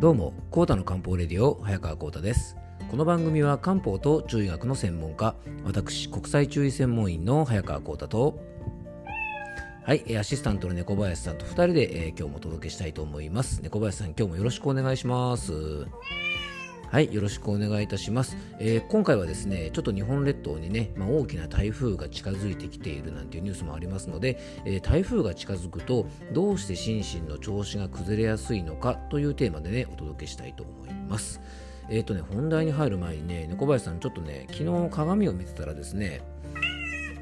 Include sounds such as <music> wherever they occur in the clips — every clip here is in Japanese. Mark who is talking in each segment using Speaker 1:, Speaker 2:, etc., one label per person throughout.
Speaker 1: どうも、コータの漢方レディオ、早川コータです。この番組は漢方と中医学の専門家、私、国際中医専門員の早川コータと、はい、えアシスタントの猫林さんと2人で、えー今日もお届けしたいと思います。猫林さん、今日もよろしくお願いします。はい、よろしくお願いいたします。えー今回はですね、ちょっと日本列島にね、まあ、大きな台風が近づいてきているなんていうニュースもありますので、えー台風が近づくと、どうして心身の調子が崩れやすいのかというテーマでね、お届けしたいと思います。えっ、とね、本題に入る前にね、猫林さん、ちょっとね、昨日鏡を見てたらですね、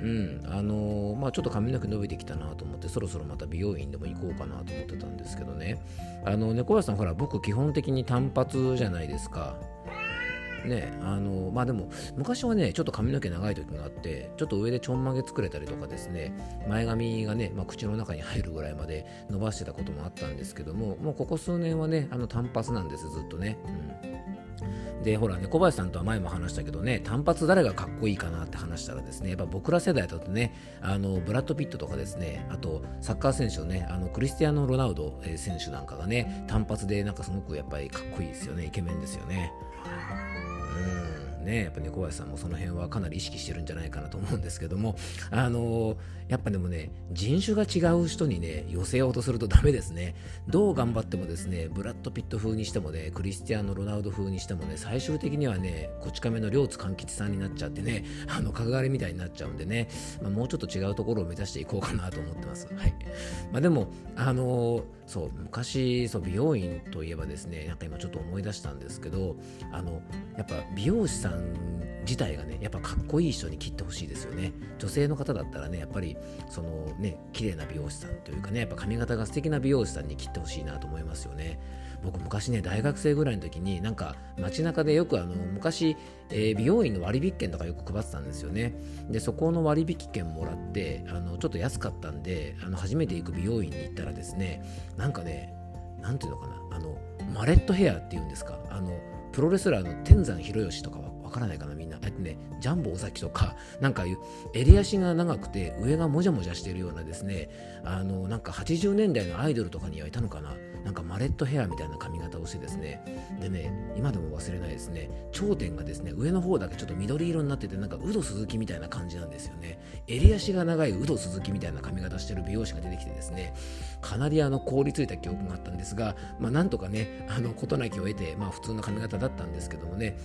Speaker 1: うん、あのーまあちょっと髪の毛伸びてきたなと思ってそろそろまた美容院でも行こうかなと思ってたんですけどね。あの猫林さんほら僕基本的に単発じゃないですか。ねあのまあでも昔はねちょっと髪の毛長い時があってちょっと上でちょんまげ作れたりとかですね前髪がね、まあ、口の中に入るぐらいまで伸ばしてたこともあったんですけどももうここ数年はねあの単発なんですずっとね、うん、でほらね小林さんとは前も話したけどね単発誰がかっこいいかなって話したらですねやっぱ僕ら世代だとねあのブラッド・ピットとかですねあとサッカー選手のねあのクリスティアーノ・ロナウドえー選手なんかがね単発でなんかすごくやっぱりかっこいいですよねイケメンですよね。うんねやっぱ猫林さんもその辺はかなり意識してるんじゃないかなと思うんですけどもあのやっぱでもね人種が違う人にね寄せようとするとダメですね。どう頑張ってもですねブラッド・ピット風にしてもねクリスティアーノ・ロナウド風にしてもね最終的にはねこち亀の両津勘吉さんになっちゃってね <laughs> あの角刈りみたいになっちゃうんでね、まあ、もうちょっと違うところを目指していこうかなと思ってます。はい。まあでもあのそう昔そう美容院といえばですねなんか今ちょっと思い出したんですけどあのやっぱ美容師さんん自体がねやっぱかっこいい人に切ってほしいですよね。女性の方だったらねやっぱりそのね綺麗な美容師さんというかねやっぱ髪型が素敵な美容師さんに切ってほしいなと思いますよね。僕昔ね大学生ぐらいの時になんか街中でよくあの昔、えー美容院の割引券とかよく配ってたんですよね。でそこの割引券もらってあのちょっと安かったんであの初めて行く美容院に行ったらですねなんかねなんていうのかなあのマレットヘアっていうんですかあのプロレスラーの天山博義とかはわからないかなみんな。えっとねジャンボ尾崎とか <laughs> なんか襟足が長くて上がもじゃもじゃしてるようなですねあのなんか80年代のアイドルとかにはいたのかな。なんかマレットヘアみたいな髪型をしてですね。でね今でも忘れないですね。頂点がですね上の方だけちょっと緑色になっててなんかウド鈴木みたいな感じなんですよね。襟足が長いウド鈴木みたいな髪型してる美容師が出てきてですね。かなりあの凍りついた記憶があったんですが、まあ、なんとかねあの事なきを得て、まあ、普通の髪型だったんですけどもね。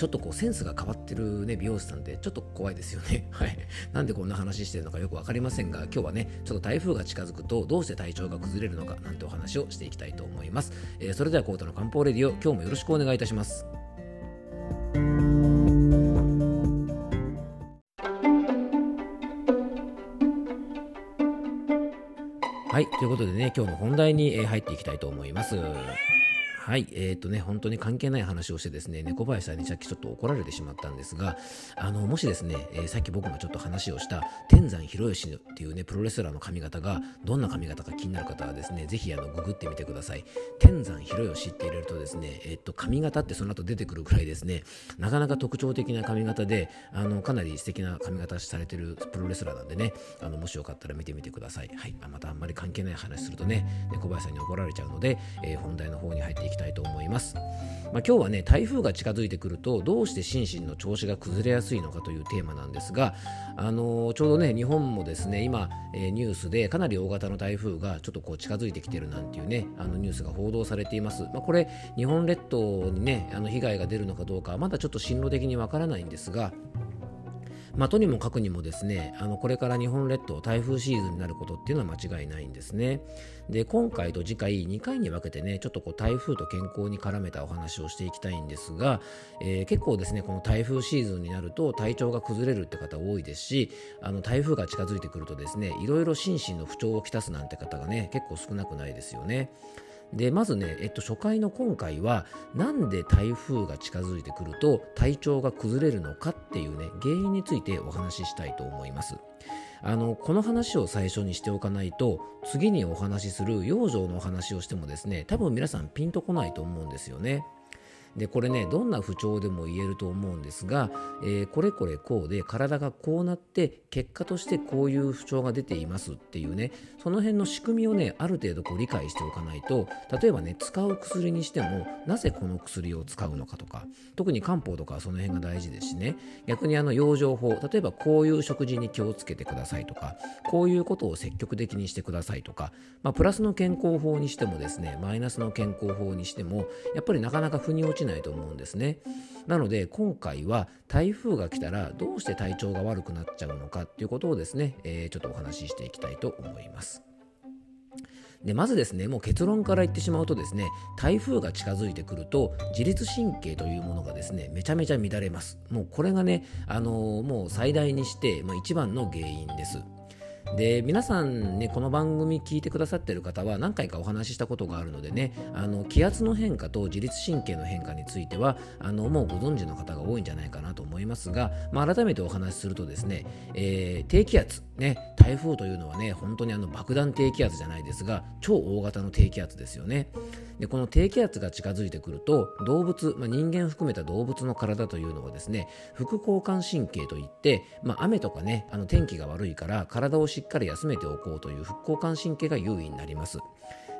Speaker 1: ちょっとこうセンスが変わってるね美容師さんってちょっと怖いですよね。<laughs> はい。なんでこんな話してるのかよくわかりませんが、今日はね、ちょっと台風が近づくとどうして体調が崩れるのかなんてお話をしていきたいと思います。えーそれではコートの漢方レディオ、今日もよろしくお願いいたします。はい、ということでね、今日の本題にえー入っていきたいと思います。はい、えー、とね、本当に関係ない話をしてですね、猫林さんにさっきちょっと怒られてしまったんですが、あの、もしですね、えーさっき僕がちょっと話をした天山博義っていうね、プロレスラーの髪型がどんな髪型か気になる方はですね、ぜひあの、ググってみてください。天山博義って入れるとですね、えっ、と、髪型ってその後出てくるくらいですね、なかなか特徴的な髪型で、あの、かなり素敵な髪型されてるプロレスラーなんでね、あの、もしよかったら見てみてください。はい。あまたあんまり関係ない話するとね、猫林さんに怒られちゃうので、えー本題の方に入っていきたいたいと思います。まあ、今日はね、台風が近づいてくると、どうして心身の調子が崩れやすいのかというテーマなんですが、あのーちょうどね、日本もですね、今、えーニュースでかなり大型の台風がちょっとこう近づいてきてるなんていうね、あのニュースが報道されています。まあ、これ、日本列島にね、あの被害が出るのかどうかまだちょっと進路的にわからないんですが、まあ、とにもかくにもですねあのこれから日本列島台風シーズンになることっていうのは間違いないんですね。で今回と次回2回に分けてねちょっとこう台風と健康に絡めたお話をしていきたいんですが、えー結構ですねこの台風シーズンになると体調が崩れるって方多いですしあの台風が近づいてくるとですねいろいろ心身の不調をきたすなんて方がね結構少なくないですよね。でまずね、えっと、初回の今回はなんで台風が近づいてくると体調が崩れるのかっていうね原因についてお話ししたいと思います。あのこの話を最初にしておかないと次にお話しする養生のお話をしてもですね多分皆さんピンとこないと思うんですよね。でこれねどんな不調でも言えると思うんですが、えー、これこれこうで体がこうなって結果としてこういう不調が出ていますっていうねその辺の仕組みをねある程度こう理解しておかないと例えばね使う薬にしてもなぜこの薬を使うのかとか特に漢方とかはその辺が大事ですしね逆にあの養生法例えばこういう食事に気をつけてくださいとかこういうことを積極的にしてくださいとか、まあ、プラスの健康法にしてもですねマイナスの健康法にしてもやっぱりなかなか腑に落ちないと思うんですね。なので今回は台風が来たらどうして体調が悪くなっちゃうのかっていうことをですね、えー、ちょっとお話ししていきたいと思います。でまずですねもう結論から言ってしまうとですね台風が近づいてくると自律神経というものがですねめちゃめちゃ乱れます。もうこれがねあのー、もう最大にして、まあ、一番の原因です。で皆さんねこの番組聞いてくださってる方は何回かお話ししたことがあるのでねあの気圧の変化と自律神経の変化についてはあのもうご存知の方が多いんじゃないかなと思いますが、まあ、改めてお話しするとですね、えー、低気圧ね台風というのはね本当にあの爆弾低気圧じゃないですが超大型の低気圧ですよね。でこの低気圧が近づいてくると動物、まあ、人間含めた動物の体というのはですね副交感神経といって、まあ、雨とかねあの天気が悪いから体をしっかり休めておこうという副交感神経が優位になります。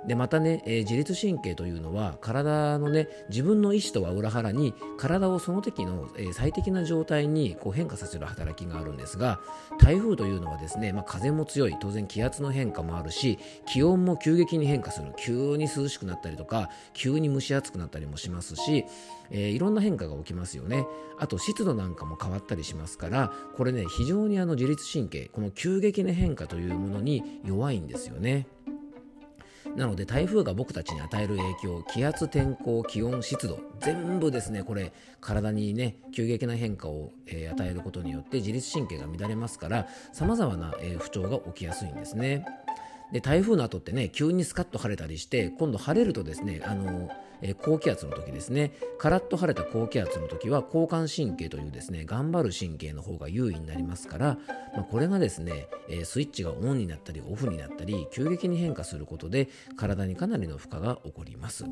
Speaker 1: でまたね、えー、自律神経というのは体のね自分の意思とは裏腹に体をその時の、えー、最適な状態にこう変化させる働きがあるんですが台風というのはですね、まあ、風も強い当然気圧の変化もあるし気温も急激に変化する急に涼しくなったりとか急に蒸し暑くなったりもしますし、えー、いろんな変化が起きますよねあと湿度なんかも変わったりしますからこれね非常にあの自律神経この急激な変化というものに弱いんですよね。なので台風が僕たちに与える影響気圧天候気温湿度全部ですねこれ体にね急激な変化を、えー、与えることによって自律神経が乱れますからさまざまな、えー、不調が起きやすいんですね。で台風の後ってね急にスカッと晴れたりして今度晴れるとですねあのえ、高気圧の時ですねカラッと晴れた高気圧の時は交感神経というですね頑張る神経の方が優位になりますから、まあ、これがですね、え、スイッチがオンになったりオフになったり急激に変化することで体にかなりの負荷が起こります。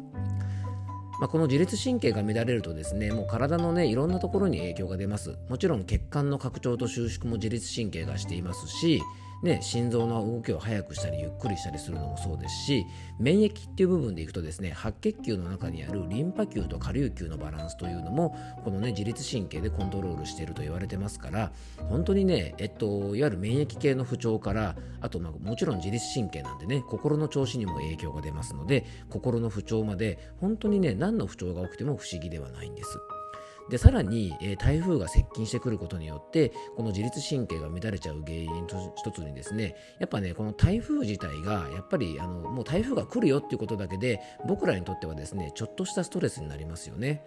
Speaker 1: まあ、この自律神経が乱れるとですねもう体のねいろんなところに影響が出ますもちろん血管の拡張と収縮も自律神経がしていますしね、心臓の動きを速くしたりゆっくりしたりするのもそうですし免疫っていう部分でいくとですね白血球の中にあるリンパ球と下流球のバランスというのもこのね自律神経でコントロールしていると言われてますから本当にねえっといわゆる免疫系の不調からあとまあもちろん自律神経なんでね心の調子にも影響が出ますので心の不調まで本当にね何の不調が起きても不思議ではないんです。でさらに、えー、台風が接近してくることによってこの自律神経が乱れちゃう原因と一つにですねやっぱねこの台風自体がやっぱりあのもう台風が来るよっていうことだけで僕らにとってはですねちょっとしたストレスになりますよね。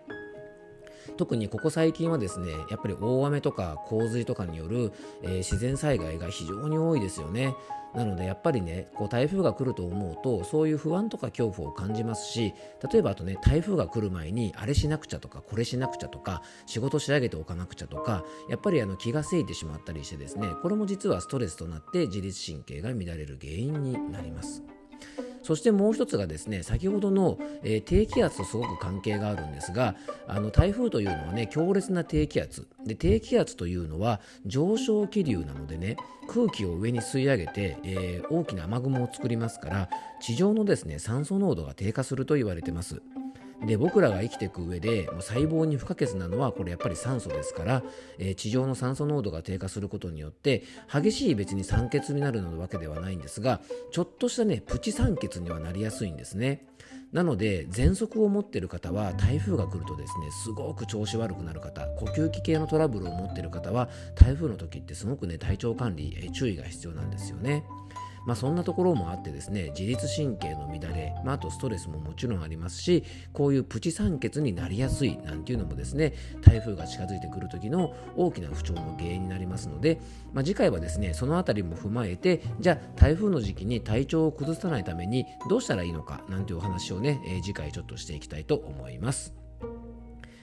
Speaker 1: 特にここ最近はですねやっぱり大雨とか洪水とかによる、えー、自然災害が非常に多いですよねなのでやっぱりねこう台風が来ると思うとそういう不安とか恐怖を感じますし例えばあとね台風が来る前にあれしなくちゃとかこれしなくちゃとか仕事仕上げておかなくちゃとかやっぱりあの気がせいてしまったりしてですねこれも実はストレスとなって自律神経が乱れる原因になります。そしてもう一つがですね先ほどの、えー、低気圧とすごく関係があるんですがあの台風というのはね強烈な低気圧。で低気圧というのは上昇気流なのでね空気を上に吸い上げて、えー、大きな雨雲を作りますから地上のですね酸素濃度が低下すると言われています。で僕らが生きていく上でもう細胞に不可欠なのはこれやっぱり酸素ですから、えー、地上の酸素濃度が低下することによって激しい別に酸欠になるのわけではないんですがちょっとしたねプチ酸欠にはなりやすいんですねなので喘息を持っている方は台風が来るとですねすごく調子悪くなる方呼吸器系のトラブルを持っている方は台風の時ってすごくね体調管理、え注意が必要なんですよね。まあ、そんなところもあってですね自律神経の乱れ、まあ、あとストレスももちろんありますしこういうプチ酸欠になりやすいなんていうのもですね台風が近づいてくる時の大きな不調の原因になりますので、まあ、次回はですねその辺りも踏まえてじゃあ台風の時期に体調を崩さないためにどうしたらいいのかなんていうお話をね、えー、次回ちょっとしていきたいと思います。